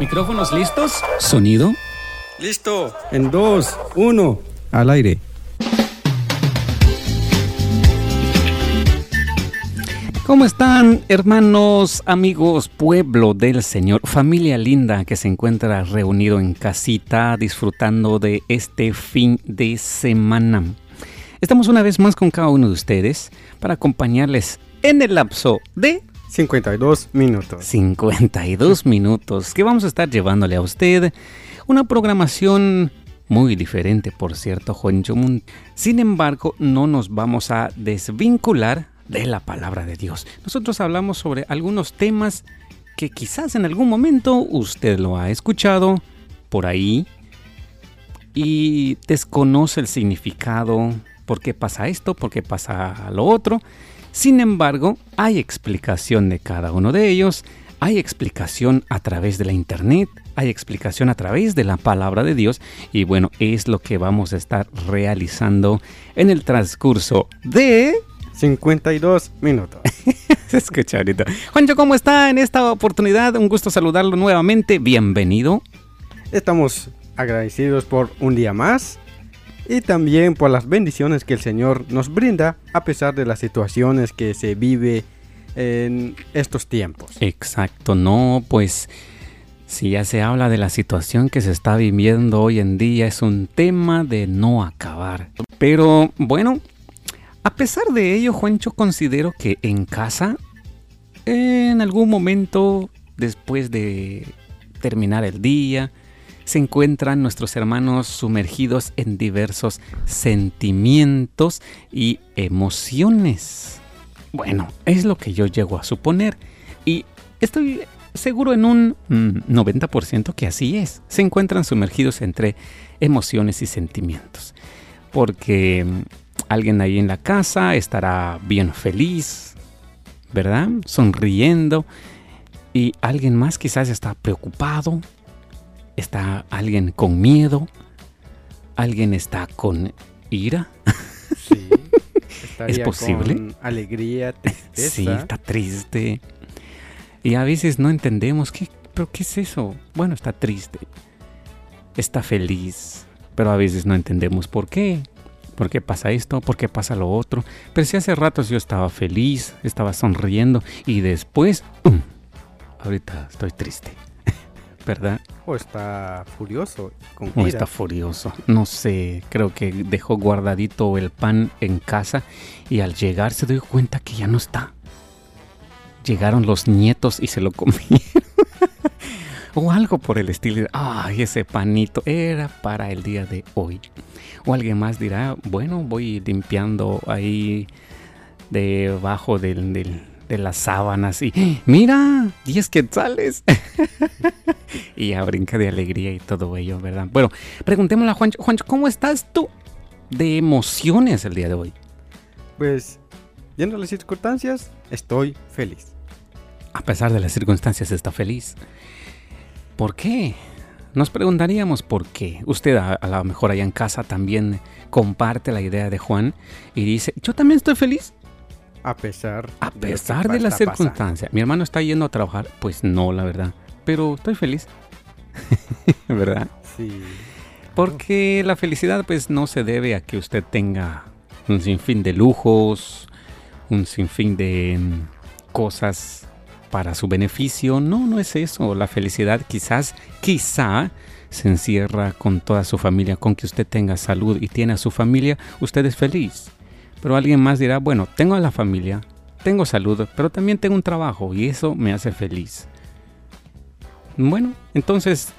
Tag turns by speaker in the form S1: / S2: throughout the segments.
S1: ¿Micrófonos listos? ¿Sonido?
S2: Listo. En dos, uno, al aire.
S1: ¿Cómo están, hermanos, amigos, pueblo del Señor, familia linda que se encuentra reunido en casita disfrutando de este fin de semana? Estamos una vez más con cada uno de ustedes para acompañarles en el lapso de
S2: 52 minutos.
S1: 52 minutos que vamos a estar llevándole a usted una programación muy diferente, por cierto, Juancho. Sin embargo, no nos vamos a desvincular de la palabra de Dios. Nosotros hablamos sobre algunos temas que quizás en algún momento usted lo ha escuchado por ahí y desconoce el significado, por qué pasa esto, por qué pasa lo otro. Sin embargo, hay explicación de cada uno de ellos, hay explicación a través de la internet, hay explicación a través de la palabra de Dios y bueno, es lo que vamos a estar realizando en el transcurso de
S2: 52 minutos.
S1: Se escucha ahorita. Juancho, ¿cómo está en esta oportunidad? Un gusto saludarlo nuevamente. Bienvenido.
S2: Estamos agradecidos por un día más y también por las bendiciones que el Señor nos brinda a pesar de las situaciones que se vive en estos tiempos.
S1: Exacto, no, pues si ya se habla de la situación que se está viviendo hoy en día, es un tema de no acabar. Pero bueno, a pesar de ello, Juancho, considero que en casa, en algún momento, después de terminar el día, se encuentran nuestros hermanos sumergidos en diversos sentimientos y emociones. Bueno, es lo que yo llego a suponer y estoy seguro en un 90% mm, que así es. Se encuentran sumergidos entre emociones y sentimientos. Porque Alguien ahí en la casa estará bien feliz, ¿verdad? Sonriendo. Y alguien más quizás está preocupado. Está alguien con miedo. Alguien está con ira. Sí. ¿Es posible? Con
S2: alegría, tristeza.
S1: Sí, está triste. Y a veces no entendemos qué, pero qué es eso. Bueno, está triste. Está feliz, pero a veces no entendemos por qué. ¿Por qué pasa esto? ¿Por qué pasa lo otro? Pero si hace rato yo estaba feliz, estaba sonriendo y después, ¡um! ahorita estoy triste. ¿Verdad?
S2: O está furioso.
S1: Con o está furioso. No sé, creo que dejó guardadito el pan en casa y al llegar se dio cuenta que ya no está. Llegaron los nietos y se lo comieron. o algo por el estilo. Ay, ese panito era para el día de hoy. O alguien más dirá, bueno, voy limpiando ahí debajo del, de las sábanas y mira, 10 quetzales. y ya brinca de alegría y todo ello, ¿verdad? Bueno, preguntémosle a Juancho, Juancho, ¿cómo estás tú de emociones el día de hoy?
S2: Pues, viendo las circunstancias, estoy feliz.
S1: A pesar de las circunstancias, está feliz. ¿Por qué? Nos preguntaríamos por qué. Usted a, lo mejor allá en casa también comparte la idea de Juan y dice, yo también estoy feliz.
S2: A pesar,
S1: a pesar de, las circunstancias. Mi hermano está yendo a trabajar. Pues no, la verdad. Pero estoy feliz. ¿Verdad?
S2: Sí.
S1: Porque la felicidad pues no se debe a que usted tenga un sinfín de lujos, un sinfín de mm, cosas para su beneficio. No, no es eso. La felicidad quizás, quizá se encierra con toda su familia, con que usted tenga salud y tiene a su familia, usted es feliz. Pero alguien más dirá, bueno, tengo a la familia, tengo salud, pero también tengo un trabajo y eso me hace feliz. Bueno, entonces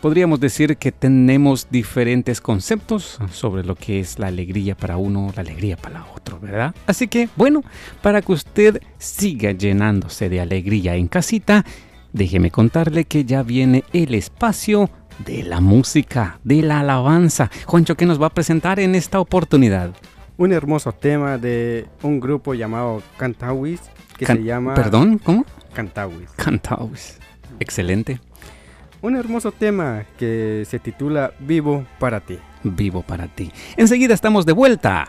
S1: podríamos decir que tenemos diferentes conceptos sobre lo que es la alegría para uno, la alegría para otro, ¿verdad? Así que, bueno, para que usted siga llenándose de alegría en casita, déjeme contarle que ya viene el espacio de la música, de la alabanza. Juancho, ¿qué nos va a presentar en esta oportunidad?
S2: Un hermoso tema de un grupo llamado Cantawis que se llama...
S1: ¿Perdón? ¿Cómo?
S2: Cantawis.
S1: Cantawis. Excelente
S2: un hermoso tema que se titula Vivo para ti.
S1: Vivo para ti. Enseguida estamos de vuelta.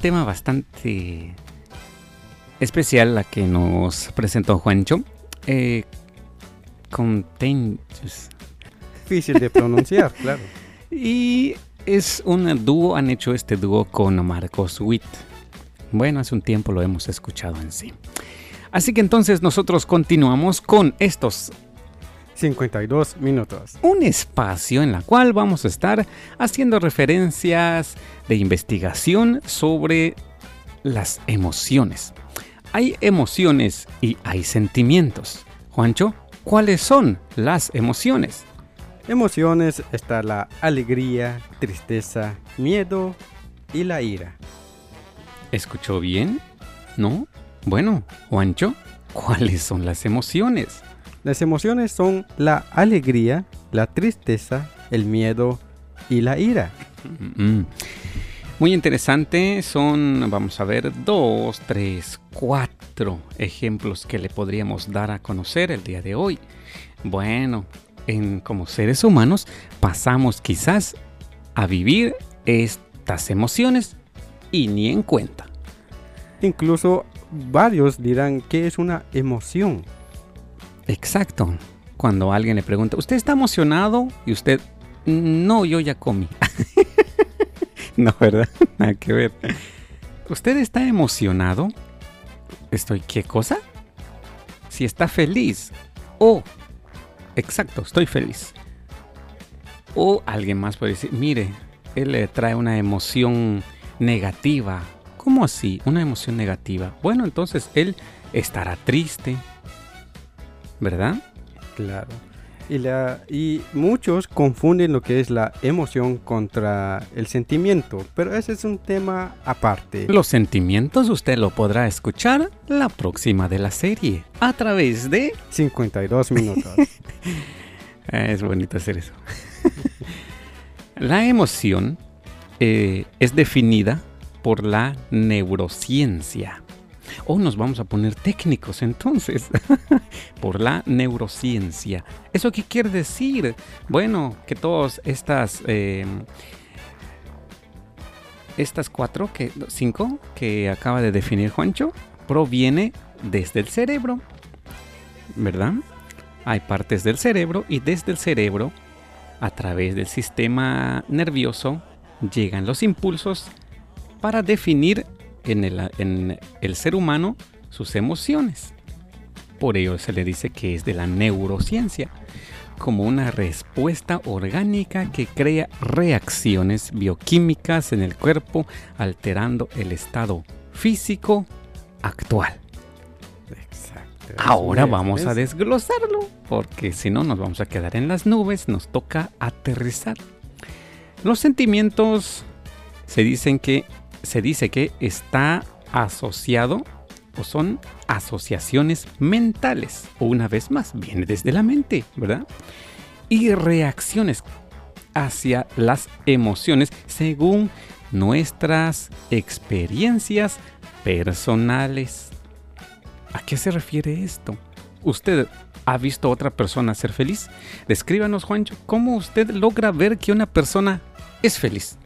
S1: Tema bastante especial la que nos presentó Juancho. Eh,
S2: Difícil de pronunciar, claro.
S1: Y es un dúo, han hecho este dúo con Marcos Witt. Bueno, hace un tiempo lo hemos escuchado en sí. Así que entonces nosotros continuamos con estos
S2: 52 minutos.
S1: Un espacio en la cual vamos a estar haciendo referencias de investigación sobre las emociones. Hay emociones y hay sentimientos. Juancho, ¿cuáles son las emociones?
S2: Emociones está la alegría, tristeza, miedo y la ira.
S1: ¿Escuchó bien? ¿No? Bueno, Juancho, ¿cuáles son las emociones?
S2: Las emociones son la alegría, la tristeza, el miedo y la ira.
S1: Mm. Muy interesante, son, vamos a ver, dos, tres, cuatro ejemplos que le podríamos dar a conocer el día de hoy. Bueno, en, como seres humanos pasamos quizás a vivir estas emociones y ni en cuenta.
S2: Incluso varios dirán que es una emoción.
S1: Exacto. Cuando alguien le pregunta, ¿usted está emocionado? Y usted, no, yo ya comí. no, ¿verdad? Nada que ver. ¿Usted está emocionado? Estoy, ¿qué cosa? Si está feliz. Oh, exacto, estoy feliz. O alguien más puede decir, mire, él le trae una emoción negativa. ¿Cómo así? Una emoción negativa. Bueno, entonces él estará triste, ¿verdad?
S2: Claro. Y, la, y muchos confunden lo que es la emoción contra el sentimiento, pero ese es un tema aparte.
S1: Los sentimientos usted lo podrá escuchar la próxima de la serie a través de
S2: 52 minutos.
S1: es bonito hacer eso. la emoción eh, es definida por la neurociencia. O nos vamos a poner técnicos entonces por la neurociencia. ¿Eso qué quiere decir? Bueno, que todas estas... Eh, estas cuatro, que, cinco que acaba de definir Juancho, proviene desde el cerebro, ¿verdad? Hay partes del cerebro y desde el cerebro, a través del sistema nervioso, llegan los impulsos para definir en el, ser humano sus emociones. Por ello se le dice que es de la neurociencia, como una respuesta orgánica que crea reacciones bioquímicas en el cuerpo, alterando el estado físico actual. Exacto. Ahora vamos a desglosarlo, porque si no nos vamos a quedar en las nubes, nos toca aterrizar. Los sentimientos se dicen que se dice que está asociado o son asociaciones mentales. O una vez más, viene desde la mente, ¿verdad? Y reacciones hacia las emociones según nuestras experiencias personales. ¿A qué se refiere esto? ¿Usted ha visto a otra persona ser feliz? Descríbanos, Juancho, cómo usted logra ver que una persona es feliz,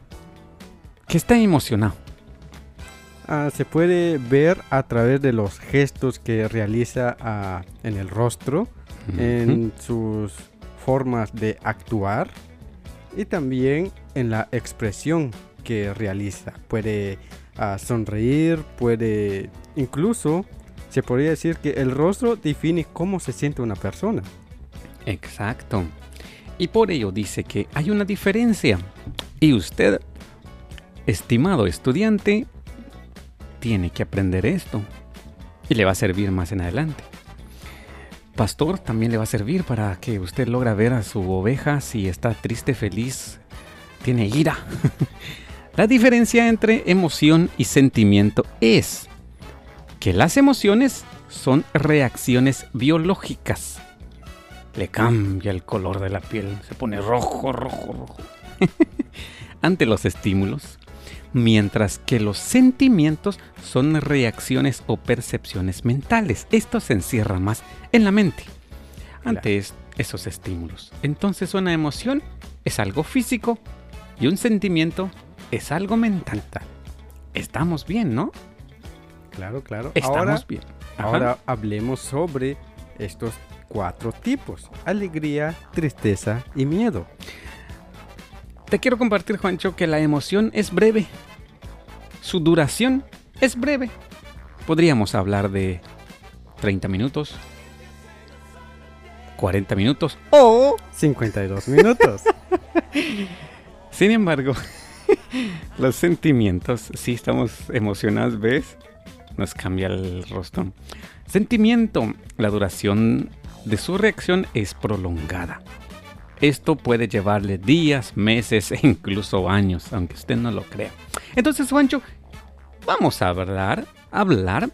S1: que está emocionado.
S2: Ah, se puede ver a través de los gestos que realiza ah, en el rostro, en sus formas de actuar y también en la expresión que realiza. Puede ah, sonreír, puede incluso se podría decir que el rostro define cómo se siente una persona.
S1: Exacto. Y por ello dice que hay una diferencia. Y usted, estimado estudiante, tiene que aprender esto y le va a servir más en adelante. Pastor también le va a servir para que usted logra ver a su oveja si está triste, feliz, tiene ira. La diferencia entre emoción y sentimiento es que las emociones son reacciones biológicas. Le cambia el color de la piel, se pone rojo, rojo, rojo. Ante los estímulos mientras que los sentimientos son reacciones o percepciones mentales. Esto se encierra más en la mente ante esos estímulos. Entonces una emoción es algo físico y un sentimiento es algo mental. Estamos bien, ¿no?
S2: Claro, claro.
S1: Estamos ahora, bien.
S2: Ahora hablemos sobre estos cuatro tipos. Alegría, tristeza y miedo.
S1: Te quiero compartir, Juancho, que la emoción es breve. Su duración es breve. Podríamos hablar de 30 minutos, 40 minutos
S2: o 52 minutos.
S1: Sin embargo, los sentimientos, si estamos emocionados, ¿ves? Nos cambia el rostro. Sentimiento, la duración de su reacción es prolongada. Esto puede llevarle días, meses e incluso años, aunque usted no lo crea. Entonces, Juancho, vamos a hablar, hablar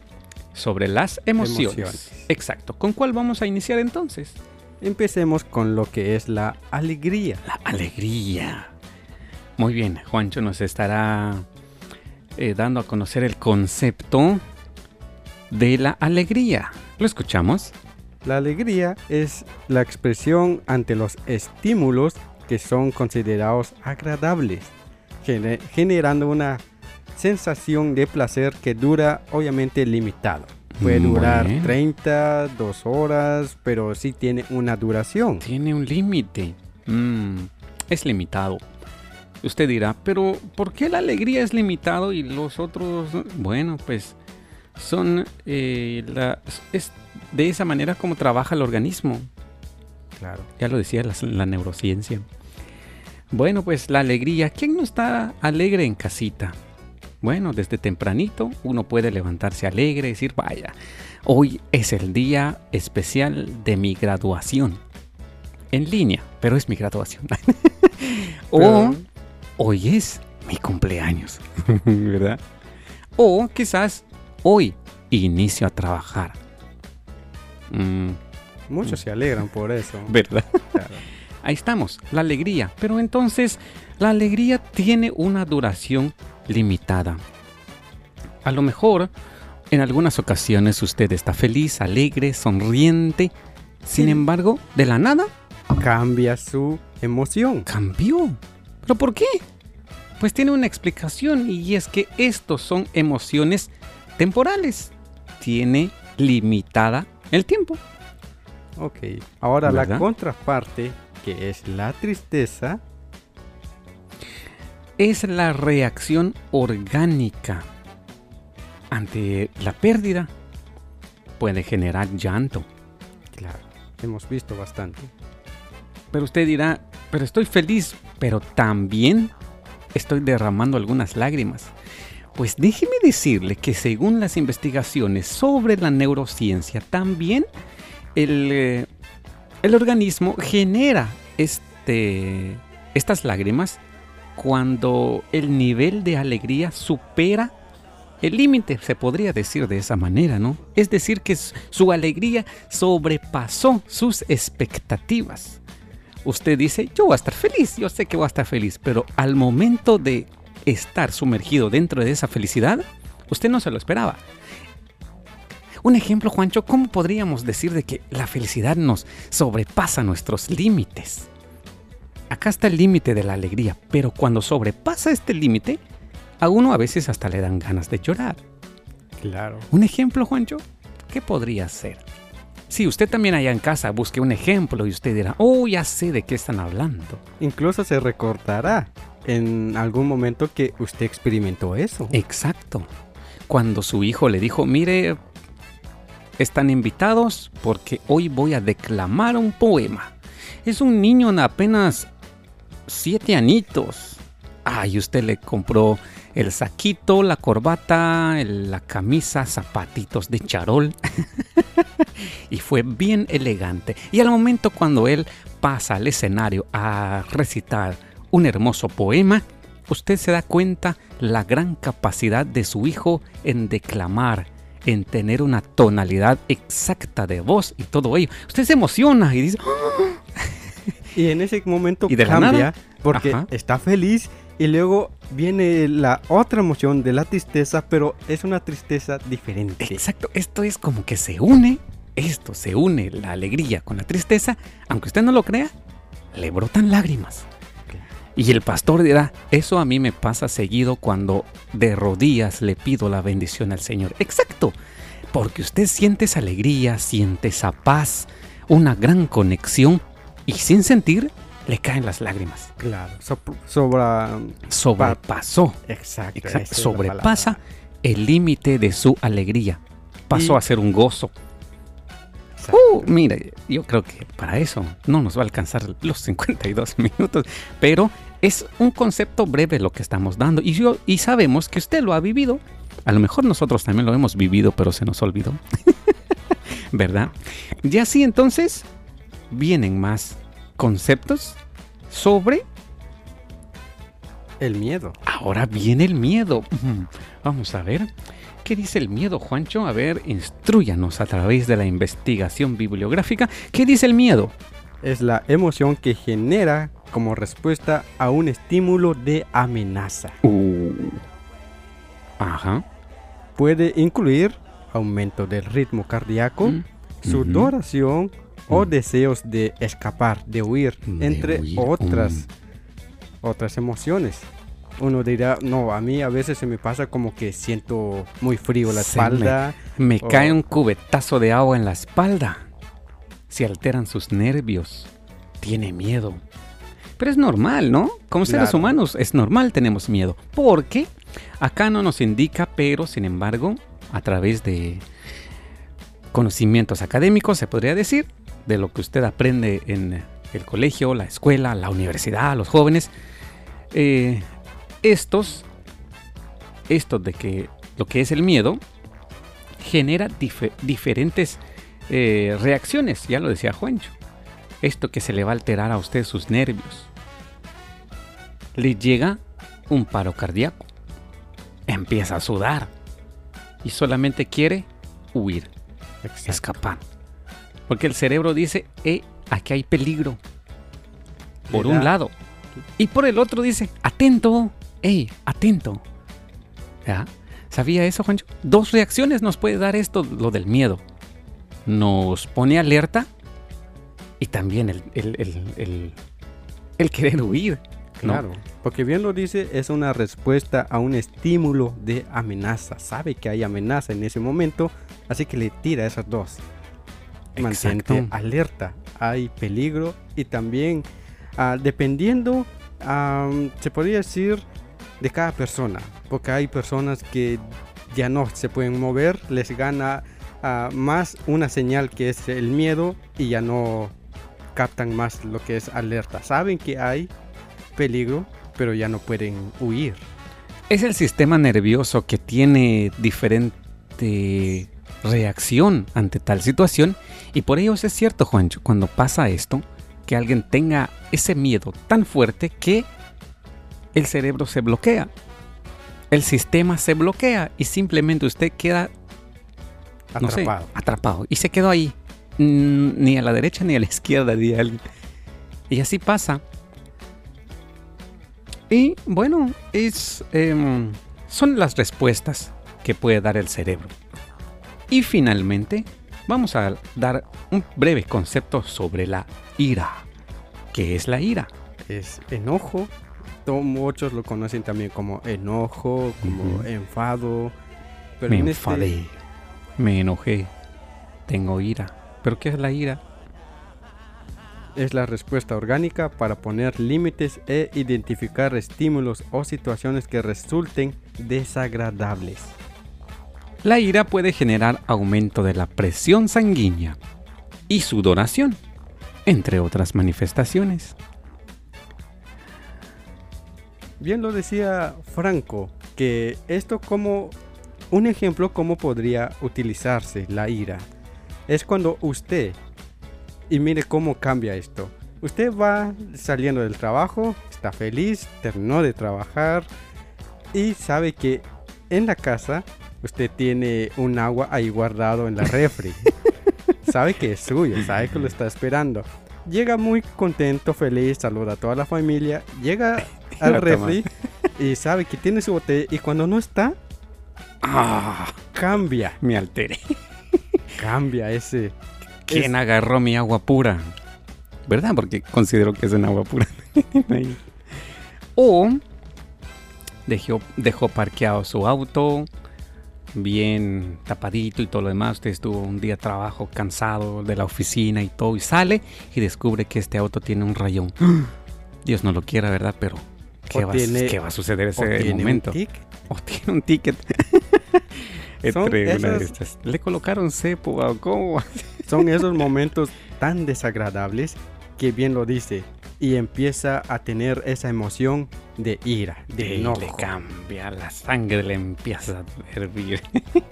S1: sobre las emociones. Exacto. ¿Con cuál vamos a iniciar entonces?
S2: Empecemos con lo que es la alegría.
S1: La alegría. Muy bien, Juancho nos estará eh, dando a conocer el concepto de la alegría. ¿Lo escuchamos?
S2: La alegría es la expresión ante los estímulos que son considerados agradables, generando una sensación de placer que dura obviamente limitado. Puede durar 30, 2 horas, pero sí tiene una duración.
S1: Tiene un límite. Mm, es limitado. Usted dirá, pero ¿por qué la alegría es limitado y los otros? Bueno, pues son eh, de esa manera como trabaja el organismo.
S2: Claro.
S1: Ya lo decía la, la neurociencia. Bueno, pues la alegría. ¿Quién no está alegre en casita? Bueno, desde tempranito uno puede levantarse alegre y decir, vaya, hoy es el día especial de mi graduación. En línea, pero es mi graduación. o hoy es mi cumpleaños, ¿verdad? O quizás hoy inicio a trabajar. Mm,
S2: Muchos se alegran por eso.
S1: ¿Verdad?
S2: Claro.
S1: Ahí estamos, la alegría. Pero entonces, la alegría tiene una duración limitada. A lo mejor, en algunas ocasiones usted está feliz, alegre, sonriente. Sin
S2: Sí.
S1: embargo, de la nada,
S2: Cambia su emoción.
S1: cambió. ¿Pero por qué? Pues tiene una explicación y es que estos son emociones temporales. Tiene limitada el tiempo.
S2: Ok. Ahora
S1: ¿Verdad?
S2: la contraparte, que es la tristeza,
S1: es la reacción orgánica ante la pérdida. Puede generar llanto.
S2: claro, hemos visto bastante.
S1: Pero usted dirá, pero estoy feliz, pero también estoy derramando algunas lágrimas. Pues déjeme decirle que según las investigaciones sobre la neurociencia, también el, eh, el organismo genera este, estas lágrimas cuando el nivel de alegría supera el límite, se podría decir de esa manera, ¿no? Es decir, que su alegría sobrepasó sus expectativas. Usted dice, yo voy a estar feliz, yo sé que voy a estar feliz, pero al momento de estar sumergido dentro de esa felicidad, usted no se lo esperaba. Un ejemplo, Juancho, ¿cómo podríamos decir de que la felicidad nos sobrepasa nuestros límites? Acá está el límite de la alegría, pero cuando sobrepasa este límite, a uno a veces hasta le dan ganas de llorar.
S2: Claro.
S1: ¿Un ejemplo, Juancho? ¿Qué podría ser? Si usted también allá en casa busque un ejemplo y usted dirá, oh, ya sé de qué están hablando.
S2: Incluso se recordará en algún momento que usted experimentó eso.
S1: Exacto. Cuando su hijo le dijo, mire, están invitados porque hoy voy a declamar un poema. Es un niño de apenas siete añitos. Ah, y usted le compró el saquito, la corbata, el- la camisa, zapatitos de charol. y fue bien elegante. Y al momento cuando él pasa al escenario a recitar un hermoso poema, usted se da cuenta la gran capacidad de su hijo en declamar, en tener una tonalidad exacta de voz y todo ello. Usted se emociona y dice,
S2: Y en ese momento
S1: ¿Y de la
S2: cambia
S1: nada?
S2: porque
S1: Ajá.
S2: está feliz y luego viene la otra emoción de la tristeza, pero es una tristeza diferente.
S1: Exacto, esto es como que se une, esto se une la alegría con la tristeza, aunque usted no lo crea, le brotan lágrimas. Y el pastor dirá, eso a mí me pasa seguido cuando de rodillas le pido la bendición al Señor. Exacto, porque usted siente esa alegría, siente esa paz, una gran conexión y sin sentir le caen las lágrimas.
S2: Claro, sobra...
S1: Sobrepasó,
S2: Exacto.
S1: sobrepasa el límite de su alegría. Pasó
S2: Y-
S1: a ser un gozo. Uh, mire, yo creo que para eso no nos va a alcanzar los 52 minutos, pero es un concepto breve lo que estamos dando y, yo, y sabemos que usted lo ha vivido. A lo mejor nosotros también lo hemos vivido, pero se nos olvidó. ¿Verdad? Y así entonces vienen más conceptos sobre...
S2: El miedo.
S1: Ahora viene el miedo. Vamos a ver. ¿Qué dice el miedo, Juancho? A ver, instruyanos a través de la investigación bibliográfica. ¿Qué dice el miedo?
S2: Es la emoción que genera como respuesta a un estímulo de amenaza.
S1: Uh. Ajá.
S2: Puede incluir aumento del ritmo cardíaco,
S1: Mm.
S2: sudoración o
S1: Mm.
S2: deseos de escapar, de huir,
S1: De
S2: entre
S1: huir,
S2: otras,
S1: mm.
S2: otras emociones. Uno dirá, no, a mí a veces se me pasa como que siento muy frío la
S1: Se
S2: espalda.
S1: Me cae un cubetazo de agua en la espalda. Se alteran sus nervios. Tiene miedo. Pero es normal, ¿no? Como seres
S2: Claro.
S1: humanos es normal tenemos miedo. Porque acá no nos indica, pero sin embargo, a través de conocimientos académicos, se podría decir, de lo que usted aprende en el colegio, la escuela, la universidad, los jóvenes. Eh, estos, estos de que lo que es el miedo, genera diferentes eh, reacciones, ya lo decía Juancho. Esto que se le va a alterar a usted sus nervios. Le llega un paro cardíaco. Empieza a sudar. Y solamente quiere huir, escapar. Porque el cerebro dice, eh, aquí hay peligro. Por un lado. Y por el otro dice, atento, hey, atento. ¿Ya? ¿Sabía eso, Juancho? Dos reacciones nos puede dar esto, lo del miedo. Nos pone alerta y también el, el, querer huir.
S2: Claro, porque bien lo dice, es una respuesta a un estímulo de amenaza. Sabe que hay amenaza en ese momento, así que le tira esas dos. Mantente alerta, hay peligro y también ah, dependiendo, se podría decir, de cada persona, porque hay personas que ya no se pueden mover, les gana ah, más una señal que es el miedo y ya no captan más lo que es alerta. Saben que hay peligro, pero ya no pueden huir.
S1: Es el sistema nervioso que tiene diferente reacción ante tal situación y por ello es cierto, Juancho, cuando pasa esto, que alguien tenga ese miedo tan fuerte que el cerebro se bloquea. El sistema se bloquea y simplemente usted queda atrapado. atrapado. Y se quedó ahí. Ni a la derecha ni a la izquierda de alguien. Y así pasa. Y bueno, es, em, son las respuestas que puede dar el cerebro. Y finalmente, vamos a dar un breve concepto sobre la ira. ¿Qué es la ira?
S2: Es enojo, muchos lo conocen también como enojo, como enfado.
S1: me este enfadé, me enojé, tengo ira. ¿Pero qué es la ira?
S2: Es la respuesta orgánica para poner límites e identificar estímulos o situaciones que resulten desagradables.
S1: La ira puede generar aumento de la presión sanguínea y sudoración, entre otras manifestaciones.
S2: bien lo decía Franco, que esto como un ejemplo cómo podría utilizarse la ira. Es cuando usted, y mire cómo cambia esto. Usted va saliendo del trabajo, está feliz, terminó de trabajar y sabe que en la casa usted tiene un agua ahí guardado en la refri. sabe que es suyo, sabe que lo está esperando. Llega muy contento, feliz, saluda a toda la familia, llega al refri y sabe que tiene su botella y cuando no está,
S1: ah,
S2: cambia.
S1: Me alteré.
S2: cambia ese.
S1: ¿Quién agarró mi agua pura? ¿Verdad? Porque considero que es un agua pura. o dejó, dejó parqueado su auto bien tapadito y todo lo demás. Usted estuvo un día de trabajo cansado de la oficina y todo y sale y descubre que este auto tiene un rayón. Dios no lo quiera, ¿verdad? Pero ¿Qué, va, ¿Qué, va, a suceder ese momento? O tiene un ticket. Entre Le colocaron cepo, ¿cómo?
S2: Son esos momentos tan desagradables que bien lo dice y empieza a tener esa emoción de ira, de enojo.
S1: Le cambia la sangre, le empieza a hervir.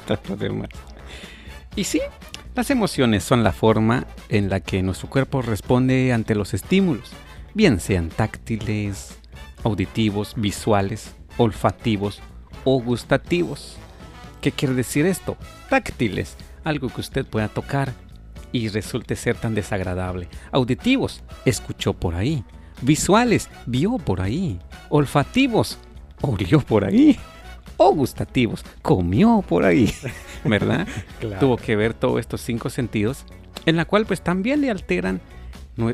S1: y sí, las emociones son la forma en la que nuestro cuerpo responde ante los estímulos, bien sean táctiles, auditivos, visuales, olfativos o gustativos. ¿Qué quiere decir esto? Táctiles, algo que usted pueda tocar y resulte ser tan desagradable. Auditivos, escuchó por ahí. Visuales, vio por ahí. Olfativos, olió por ahí. O gustativos, comió por ahí. ¿Verdad? Tuvo que ver todos estos cinco sentidos, en la cual pues también le alteran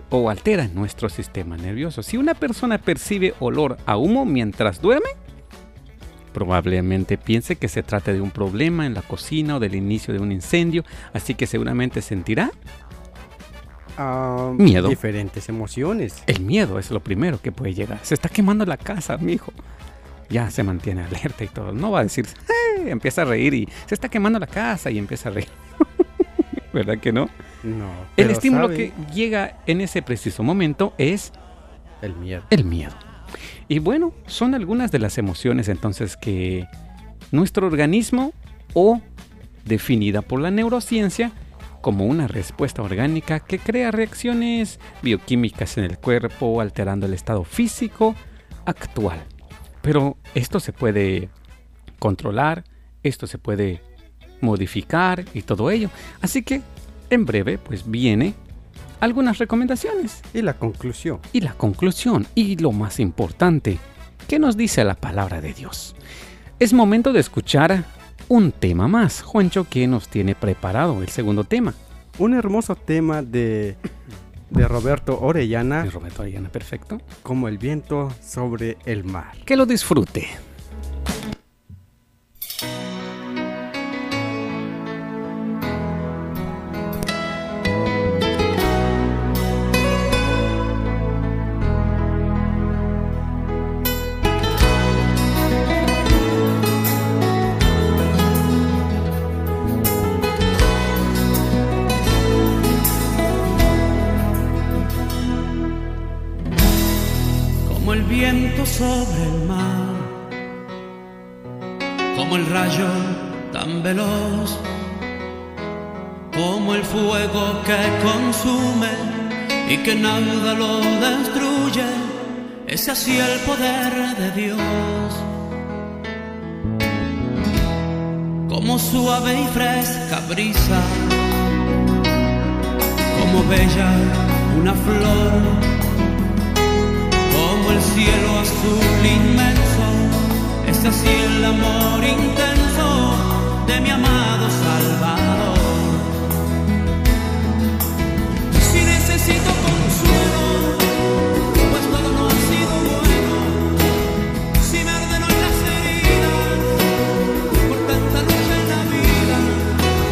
S1: o altera nuestro sistema nervioso. Si una persona percibe olor a humo mientras duerme, probablemente piense que se trata de un problema en la cocina o del inicio de un incendio, así que seguramente sentirá miedo.
S2: Diferentes emociones.
S1: El miedo es lo primero que puede llegar. Se está quemando la casa, mi hijo. Ya se mantiene alerta y todo. No va a decir, empieza a reír y se está quemando la casa y empieza a reír. ¿Verdad que no?
S2: No.
S1: El estímulo
S2: sabe
S1: que llega en ese preciso momento es
S2: El miedo.
S1: el miedo. Y bueno, son algunas de las emociones entonces que nuestro organismo o definida por la neurociencia como una respuesta orgánica que crea reacciones bioquímicas en el cuerpo alterando el estado físico actual. Pero esto se puede controlar, esto se puede modificar y todo ello. Así que en breve pues viene algunas recomendaciones
S2: Y la conclusión.
S1: y la conclusión y lo más importante, ¿qué nos dice la palabra de Dios? Es momento de escuchar un tema más. Juancho, ¿qué nos tiene preparado el segundo tema?
S2: Un hermoso tema de, de Roberto Orellana,
S1: De Roberto Arellana, perfecto.
S2: como el viento sobre el mar.
S1: Que lo disfrute.
S3: Sobre el mar, como el rayo tan veloz, como el fuego que consume y que nada lo destruye, es así el poder de Dios. Como suave y fresca brisa, como bella una flor cielo azul inmenso, es así el amor intenso de mi amado Salvador. Si necesito consuelo, pues todo no ha sido bueno, si me arden hoy las heridas, por tanta lucha en la vida,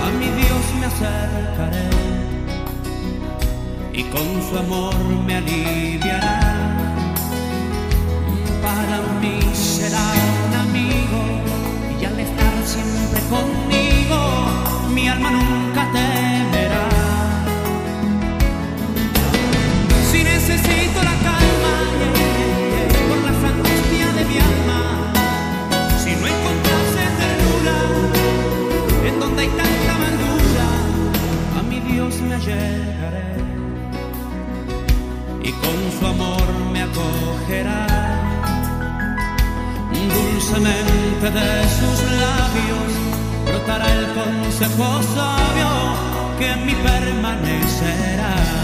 S3: a mi Dios me acercaré. Y con su amor me aliviará siempre conmigo mi alma nunca temerá. Si necesito la calma por las angustias de mi alma, si no encontrase ternura en donde hay tanta amargura, a mi Dios me allegaré y con su amor me acogerá dulcemente de sus labios brotará el consejo sabio que en mí permanecerá.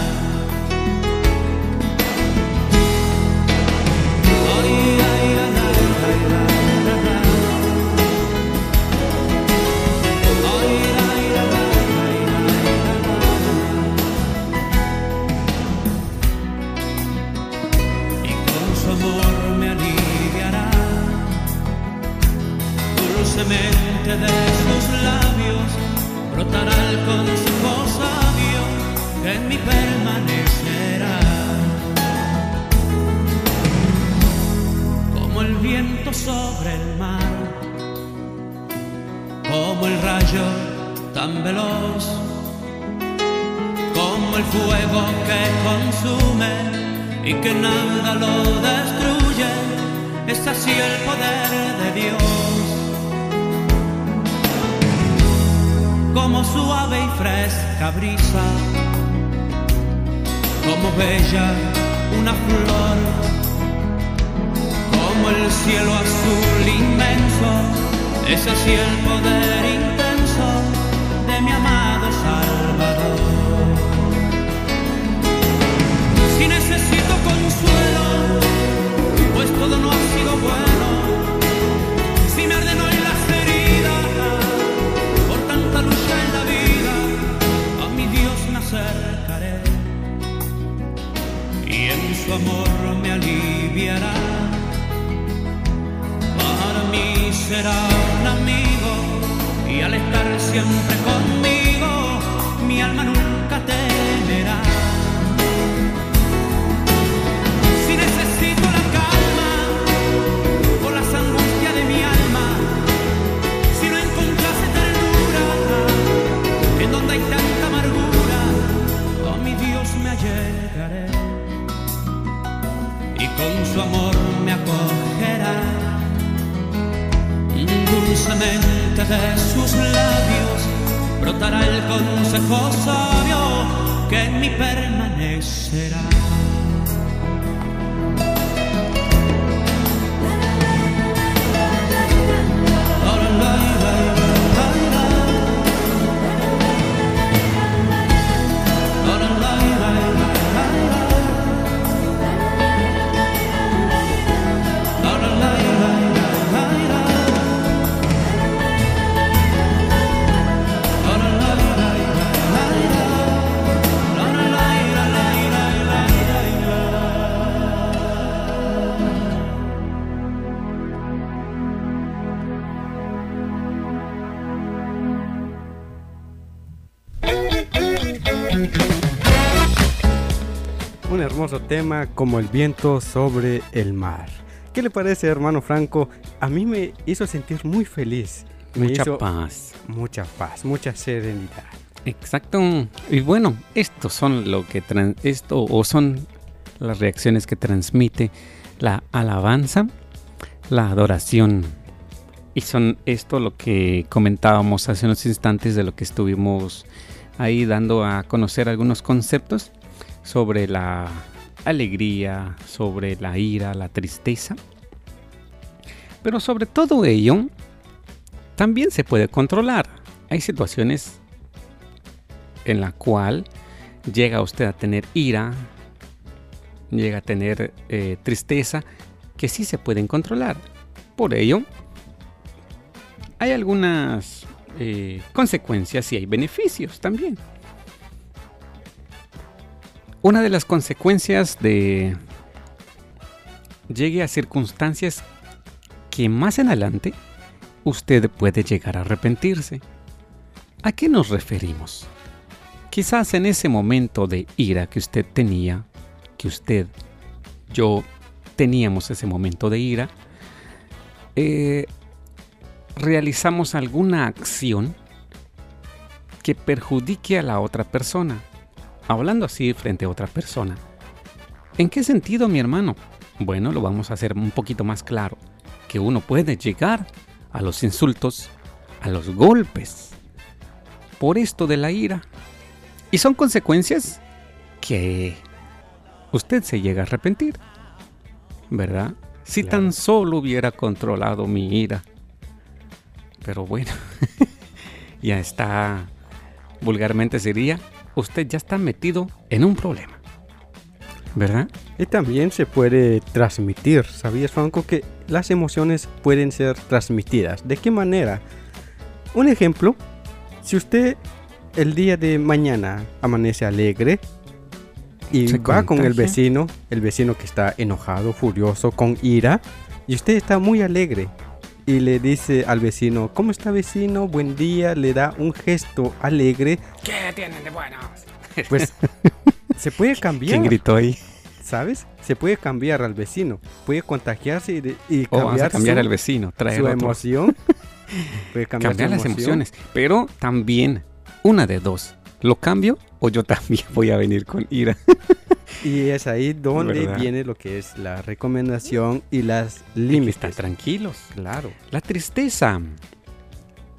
S2: Tema como el viento sobre el mar. ¿Qué le parece, hermano Franco? A mí me hizo sentir muy feliz. Me
S1: Mucha
S2: hizo
S1: paz.
S2: mucha paz, mucha serenidad.
S1: Exacto. Y bueno, estos son lo que esto o son las reacciones que transmite la alabanza, la adoración. Y son esto lo que comentábamos hace unos instantes de lo que estuvimos ahí dando a conocer algunos conceptos sobre la alegría, sobre la ira, la tristeza. Pero sobre todo ello, también se puede controlar. Hay situaciones en la cual llega usted a tener ira, llega a tener eh, tristeza, que sí se pueden controlar. Por ello, hay algunas eh, consecuencias y hay beneficios también. Una de las consecuencias de llegue a circunstancias que más adelante usted puede llegar a arrepentirse. ¿A qué nos referimos? Quizás en ese momento de ira que usted tenía, que usted, yo teníamos ese momento de ira, eh, realizamos alguna acción que perjudique a la otra persona, hablando así frente a otra persona. ¿En qué sentido, mi hermano? Bueno, lo vamos a hacer un poquito más claro, que uno puede llegar a los insultos, a los golpes, por esto de la ira. Y son consecuencias que usted se llega a arrepentir, ¿verdad? Si
S2: Claro.
S1: tan solo hubiera controlado mi ira. Pero bueno, ya está, vulgarmente sería, usted ya está metido en un problema, ¿verdad?
S2: Y también se puede transmitir. ¿Sabías, Franco, que las emociones pueden ser transmitidas? ¿De qué manera? Un ejemplo, si usted el día de mañana amanece alegre y
S1: Se
S2: va con el vecino, el vecino que está enojado, furioso, con ira, y usted está muy alegre y le dice al vecino, ¿cómo está vecino? Buen día, le da un gesto alegre,
S1: ¿Qué tienen de buenos?
S2: pues se puede cambiar.
S1: ¿Quién gritó ahí?
S2: ¿Sabes? Se puede cambiar al vecino, puede contagiarse y, de- y
S1: O vamos a
S2: cambiar,
S1: cambiar
S2: su,
S1: al vecino, traer
S2: su
S1: otro.
S2: emoción. puede cambiar,
S1: cambiar
S2: su
S1: las emociones. Pero también, una de dos. ¿Lo cambio o yo también voy a venir con ira?
S2: Y es ahí donde
S1: ¿Verdad?
S2: viene lo que es la recomendación y las límites.
S1: tranquilos.
S2: Claro.
S1: La tristeza.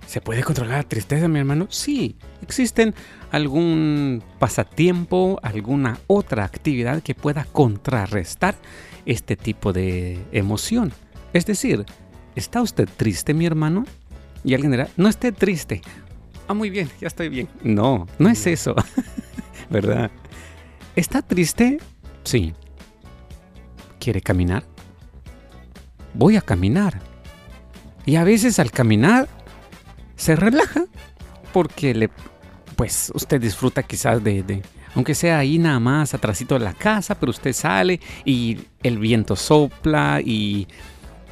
S1: ¿Se puede controlar la tristeza, mi hermano? Sí. ¿Existen algún pasatiempo, alguna otra actividad que pueda contrarrestar este tipo de emoción? Es decir, ¿está usted triste, mi hermano? Y alguien dirá, no esté triste. Ah, muy bien, ya estoy bien. No, no es eso. ¿Verdad? ¿Está triste? Sí. ¿Quiere caminar? Voy a caminar. Y a veces al caminar se relaja porque le pues usted disfruta quizás de, de- aunque sea ahí nada más atrásito de la casa, pero usted sale y el viento sopla y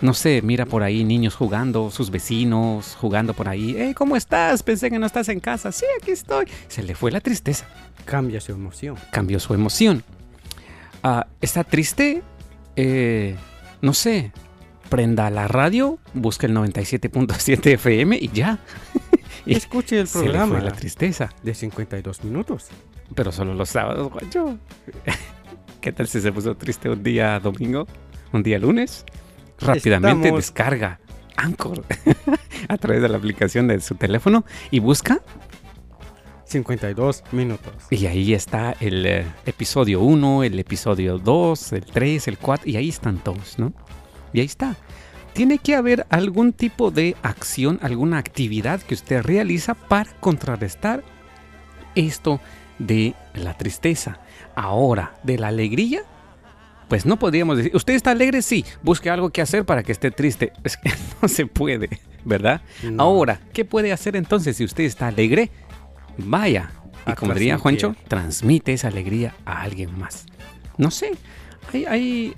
S1: no sé, mira por ahí niños jugando, sus vecinos jugando por ahí. ¿cómo estás? Pensé que no estás en casa. Sí, aquí estoy. Se le fue la tristeza
S2: Cambia su emoción.
S1: cambió su emoción. Ah, ¿Está triste? Eh, no sé. Prenda la radio, busca el 97.7 FM y ya. Y
S2: Escuche el
S1: Se le
S2: programa
S1: fue la tristeza.
S2: de 52 minutos.
S1: Pero solo los sábados, guacho. ¿Qué tal si se puso triste un día domingo? ¿Un día lunes? Rápidamente
S2: Estamos-
S1: descarga Anchor a través de la aplicación de su teléfono y busca
S2: 52 minutos.
S1: Y ahí está el eh, episodio 1, el episodio 2, el 3, el 4, y ahí están todos, ¿no? Y ahí está. Tiene que haber algún tipo de acción, alguna actividad que usted realiza para contrarrestar esto de la tristeza. Ahora, de la alegría, pues no podríamos decir, ¿usted está alegre? Sí, busque algo que hacer para que esté triste. Es que no se puede, ¿verdad?
S2: No.
S1: Ahora, ¿qué puede hacer entonces si usted está alegre? Vaya, y
S2: A
S1: como diría. Juancho, transmite esa alegría a alguien más. No sé, hay, hay,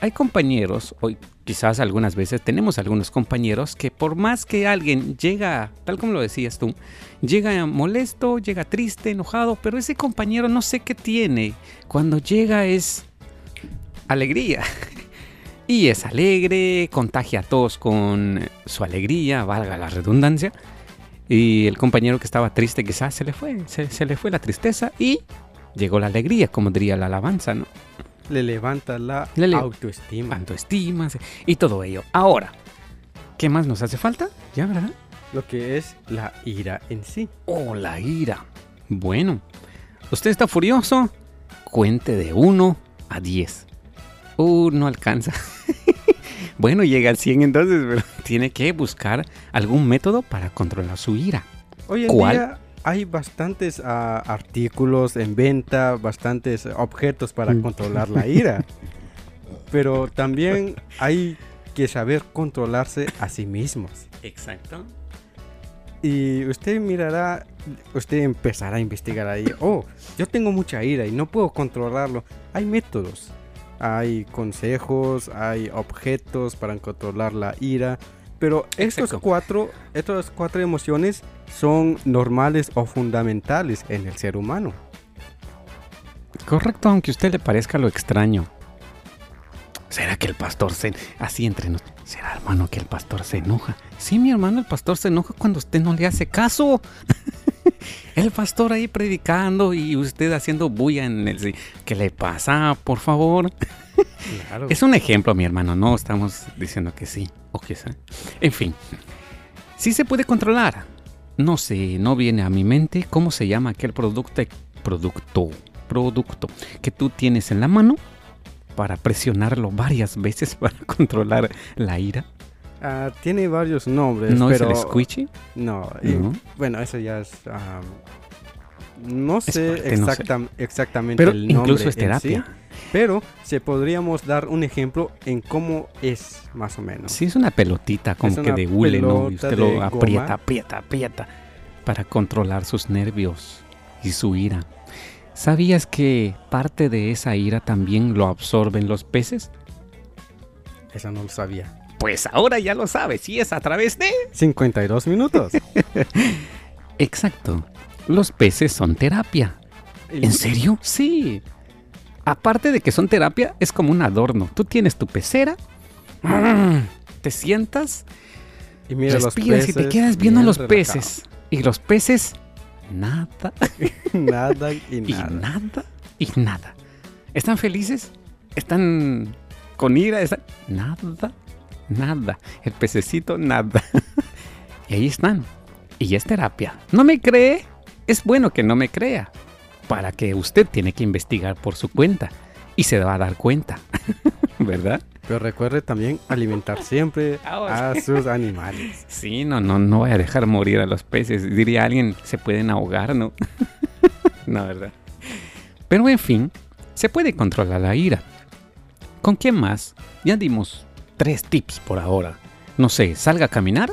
S1: hay compañeros, o quizás algunas veces tenemos algunos compañeros que por más que alguien llega, tal como lo decías tú, llega molesto, llega triste, enojado, pero ese compañero no sé qué tiene. Cuando llega es alegría. Y es alegre, contagia a todos con su alegría, valga la redundancia. Y el compañero que estaba triste quizás se le fue, se, se le fue la tristeza y llegó la alegría, como diría la alabanza, ¿no?
S2: Le levanta la
S1: Le le-
S2: autoestima.
S1: Autoestima y todo ello. Ahora, ¿qué más nos hace falta? Ya, ¿verdad?
S2: Lo que es la ira en sí.
S1: Oh, la ira. Bueno, usted está furioso, cuente de 1 a 10. Uh, no alcanza. bueno, llega al 100 entonces, pero tiene que buscar algún método para controlar su ira.
S2: Hoy en
S1: ¿Cuál?
S2: día hay bastantes ah, artículos en venta, bastantes objetos para
S1: Mm.
S2: controlar la ira. Pero también hay que saber controlarse a sí mismos.
S1: Exacto.
S2: Y usted mirará, usted empezará a investigar ahí. Oh, yo tengo mucha ira y no puedo controlarlo. Hay métodos, hay consejos, hay objetos para controlar la ira. Pero estos
S1: Exacto.
S2: cuatro, estas cuatro emociones son normales o fundamentales en el ser humano.
S1: Correcto, aunque a usted le parezca lo extraño. ¿Será que el pastor se... Así entre nos... ¿Será, hermano, que el pastor se enoja? Sí, mi hermano, el pastor se enoja cuando usted no le hace caso. el pastor ahí predicando y usted haciendo bulla en el... ¿Qué le pasa, por favor?
S2: Claro.
S1: Es un ejemplo, mi hermano, no estamos diciendo que sí o que sí. En fin, sí se puede controlar. No sé, no viene a mi mente cómo se llama aquel producto, producto, producto que tú tienes en la mano para presionarlo varias veces para controlar la ira.
S2: Ah, tiene varios nombres,
S1: ¿No
S2: pero
S1: es el squishy?
S2: no. y, bueno, eso ya es. no sé,
S1: parte, no sé.
S2: exactam- exactamente
S1: Pero
S2: el nombre
S1: incluso es terapia.
S2: sí. Pero se podríamos dar un ejemplo en cómo es más o menos.
S1: Sí, es una pelotita como
S2: Es
S1: que de hule, ¿no? Y usted lo
S2: goma.
S1: aprieta, aprieta, aprieta para controlar sus nervios y su ira. ¿Sabías que parte de esa ira también lo absorben los peces?
S2: Eso no lo sabía.
S1: Pues ahora ya lo sabes, y es a través de...
S2: 52 minutos.
S1: Exacto. Los peces son terapia. ¿En serio? Sí. Aparte de que son terapia, es como un adorno. Tú tienes tu pecera, te sientas,
S2: Y mira los
S1: respiras y te
S2: peces,
S1: quedas viendo a los peces. Y los peces, nada,
S2: nada y
S1: y
S2: nada.
S1: nada, y nada. ¿Están felices? ¿Están con ira? ¿Están- Nada, nada. El pececito, nada. y ahí están. Y es terapia. ¿No me cree? Es bueno que no me crea. Para que usted tiene que investigar por su cuenta. Y se va a dar cuenta. ¿Verdad?
S2: Pero recuerde también alimentar siempre
S1: Ahora.
S2: a sus animales.
S1: Sí, no, no, no voy a dejar morir a los peces. Diría alguien, se pueden ahogar, ¿no? no, ¿verdad? Pero en fin, se puede controlar la ira. ¿Con quién más? Ya dimos tres tips por ahora. No sé, salga a caminar,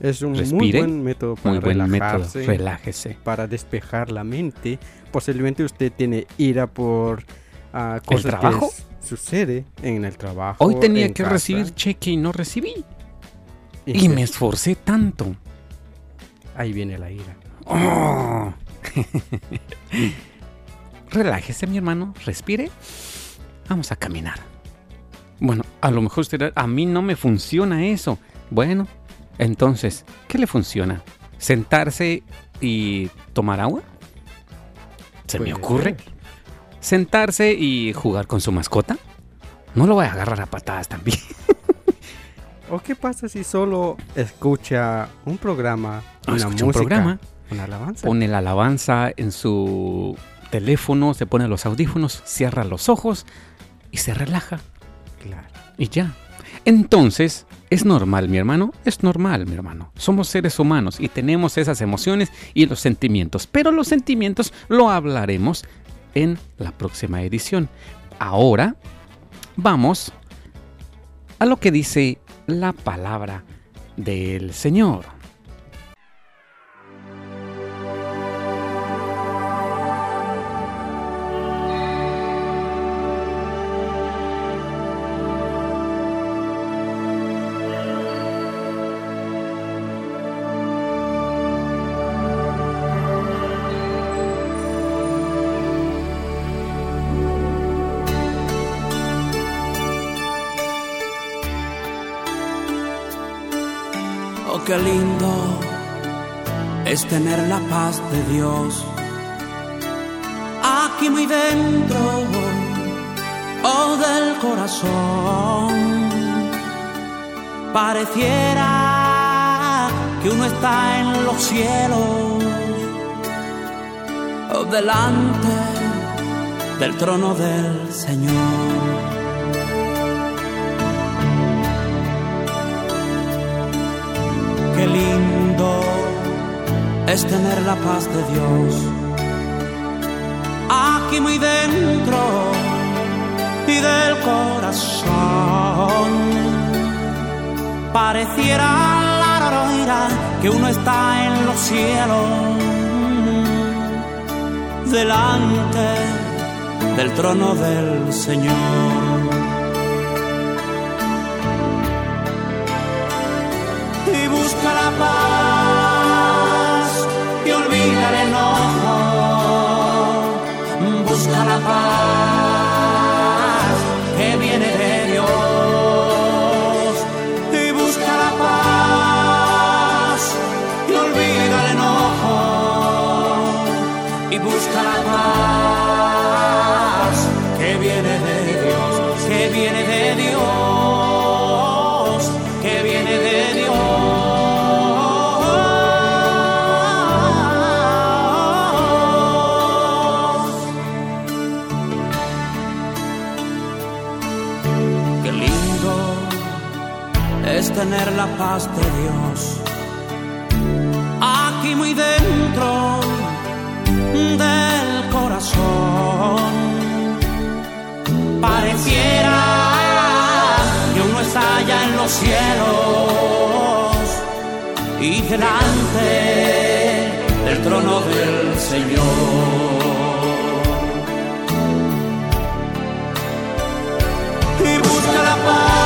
S2: Es un muy
S1: Respire.
S2: buen método para
S1: muy buen método,
S2: relajarse,
S1: relájese.
S2: para despejar la mente. Posiblemente usted tiene ira por ah, cosas
S1: trabajo?
S2: que sucede en el trabajo.
S1: Hoy tenía
S2: en
S1: que
S2: casa.
S1: recibir cheque y no recibí.
S2: Y
S1: me esforcé tanto.
S2: Ahí viene la ira.
S1: Oh. Relájese, mi hermano, respire. Vamos a caminar. Bueno, a lo mejor usted, a mí no me funciona eso. Bueno, entonces, ¿qué le funciona? ¿Sentarse y tomar agua? ¿Se me ocurre? sentarse y jugar con su mascota. No lo voy a agarrar a patadas también.
S2: ¿O qué pasa si solo escucha un programa, una
S1: escucha un
S2: música,
S1: programa.
S2: una alabanza?
S1: Pone la alabanza en su teléfono, se pone los audífonos, cierra los ojos y se relaja.
S2: Claro.
S1: Y ya. Entonces, es normal, mi hermano, es normal, mi hermano. Somos seres humanos y tenemos esas emociones y los sentimientos, pero los sentimientos lo hablaremos en la próxima edición. Ahora vamos a lo que dice la palabra del Señor.
S3: Qué lindo es tener la paz de Dios aquí muy dentro, oh del corazón. Pareciera que uno está en los cielos, oh, delante del trono del Señor. Es tener la paz de Dios aquí muy dentro y del corazón. Pareciera la roira que uno está en los cielos delante del trono del Señor. y busca la paz olvida el enojo. Busca la paz la paz de Dios aquí muy dentro del corazón. Pareciera que uno está allá en los cielos y delante del trono del Señor. y busca la paz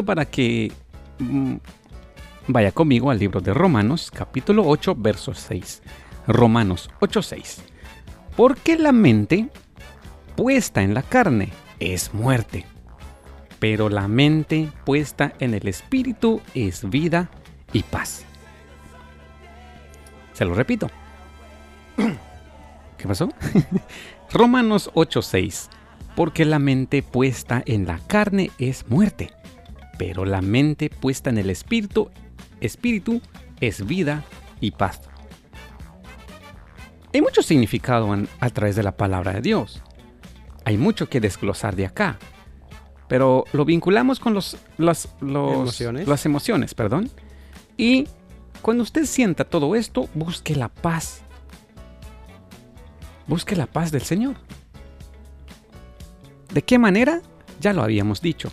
S1: para que mm, vaya conmigo al libro de Romanos, capítulo 8, verso 6. Romanos 8, 6. Porque la mente puesta en la carne es muerte, pero la mente puesta en el espíritu es vida y paz. Se lo repito. ¿Qué pasó? Romanos 8:6. Porque la mente puesta en la carne es muerte, pero la mente puesta en el espíritu, espíritu es vida y paz. Hay mucho significado en- a través de la palabra de Dios. Hay mucho que desglosar de acá. Pero lo vinculamos con los, los- los-
S2: Emociones.
S1: las emociones, perdón. Y cuando usted sienta todo esto, busque la paz. Busque la paz del Señor. ¿De qué manera? Ya lo habíamos dicho.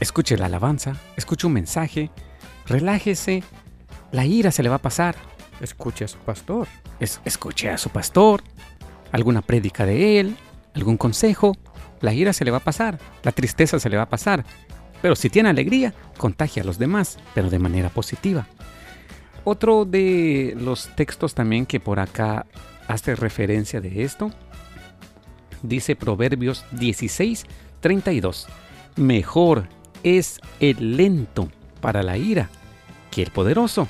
S1: Escuche la alabanza, escuche un mensaje, relájese, la ira se le va a pasar.
S2: Escuche a su pastor.
S1: Es- escuche a su pastor, alguna prédica de él, algún consejo, la ira se le va a pasar, la tristeza se le va a pasar. Pero si tiene alegría, contagia a los demás, pero de manera positiva. Otro de los textos también que por acá hace referencia de esto, dice Proverbios 16, 32. Mejor es el lento para la ira que el poderoso,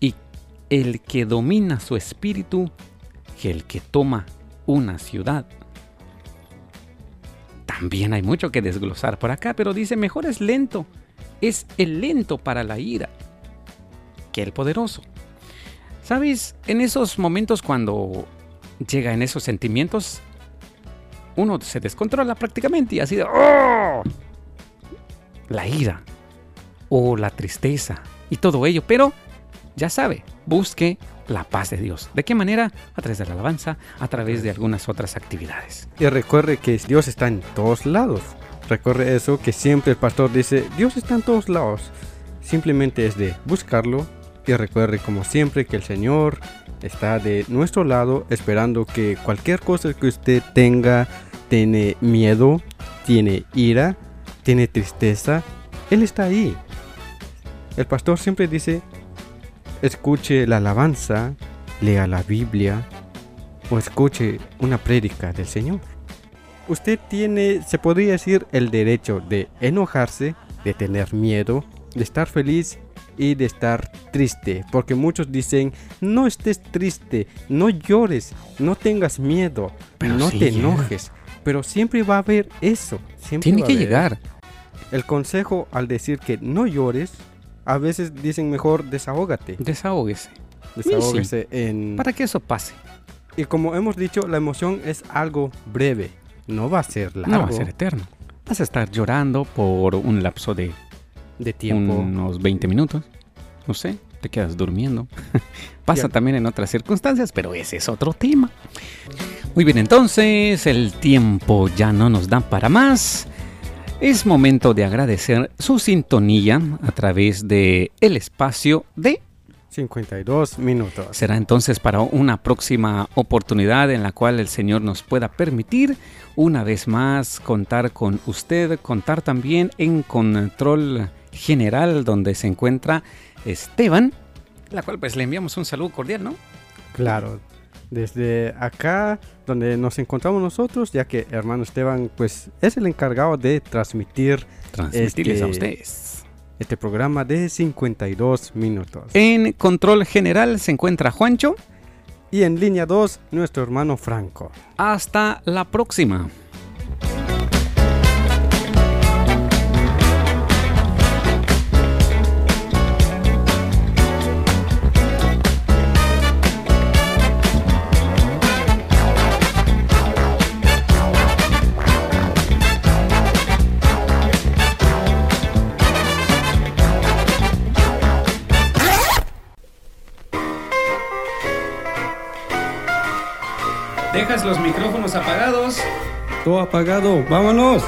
S1: y el que domina su espíritu que el que toma una ciudad. También hay mucho que desglosar por acá, pero dice mejor es lento, es el lento para la ira que el poderoso. ¿Sabes? En esos momentos cuando llega en esos sentimientos, uno se descontrola prácticamente y así de ¡oh! La ira o la tristeza y todo ello, pero ya sabe, busque la paz de Dios. ¿De qué manera? A través de la alabanza, a través de algunas otras actividades.
S2: Y recuerde que Dios está en todos lados. Recuerde eso que siempre el pastor dice, Dios está en todos lados. Simplemente es de buscarlo y recuerde como siempre que el Señor está de nuestro lado esperando que cualquier cosa que usted tenga, tiene miedo, tiene ira, tiene tristeza, Él está ahí. El pastor siempre dice, escuche la alabanza, lea la Biblia o escuche una prédica del Señor. Usted tiene, se podría decir, el derecho de enojarse, de tener miedo, de estar feliz y de estar triste. Porque muchos dicen, no estés triste, no llores, no tengas miedo,
S1: Pero
S2: no
S1: sí
S2: te
S1: llega.
S2: enojes. Pero siempre va a haber eso.
S1: Tiene que llegar.
S2: El consejo al decir que no llores, a veces dicen mejor desahógate.
S1: Desahógese.
S2: Desahógese en...
S1: Para que eso pase.
S2: Y como hemos dicho, la emoción es algo breve. No va a ser largo
S1: No va a ser eterno. Vas a estar llorando por un lapso de
S2: de tiempo.
S1: unos 20 minutos. No sé, te quedas durmiendo. Pasa también en otras circunstancias, pero ese es otro tema. Muy bien, entonces el tiempo ya no nos da para más. Es momento de agradecer su sintonía a través de el espacio de
S2: 52 minutos.
S1: Será entonces para una próxima oportunidad en la cual el Señor nos pueda permitir una vez más contar con usted, contar también en control general donde se encuentra Esteban, la cual pues le enviamos un saludo cordial, ¿no?
S2: Claro. Desde acá, donde nos encontramos nosotros, ya que hermano Esteban, pues es el encargado de transmitir
S1: Transmitirles a
S2: Este-
S1: ustedes.
S2: este programa de 52 minutos.
S1: En control general se encuentra Juancho.
S2: Y en línea 2, nuestro hermano Franco.
S1: Hasta la próxima. Los micrófonos apagados?
S2: Todo apagado, vámonos.